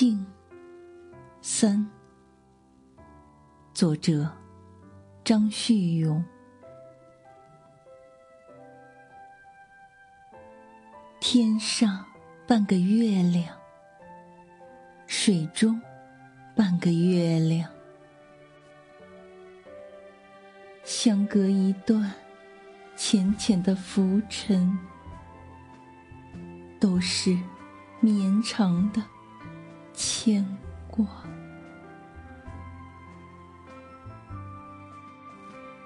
静三，作者张旭勇。天上半个月亮，水中半个月亮，相隔一段浅浅的浮尘，都是绵长的牵挂。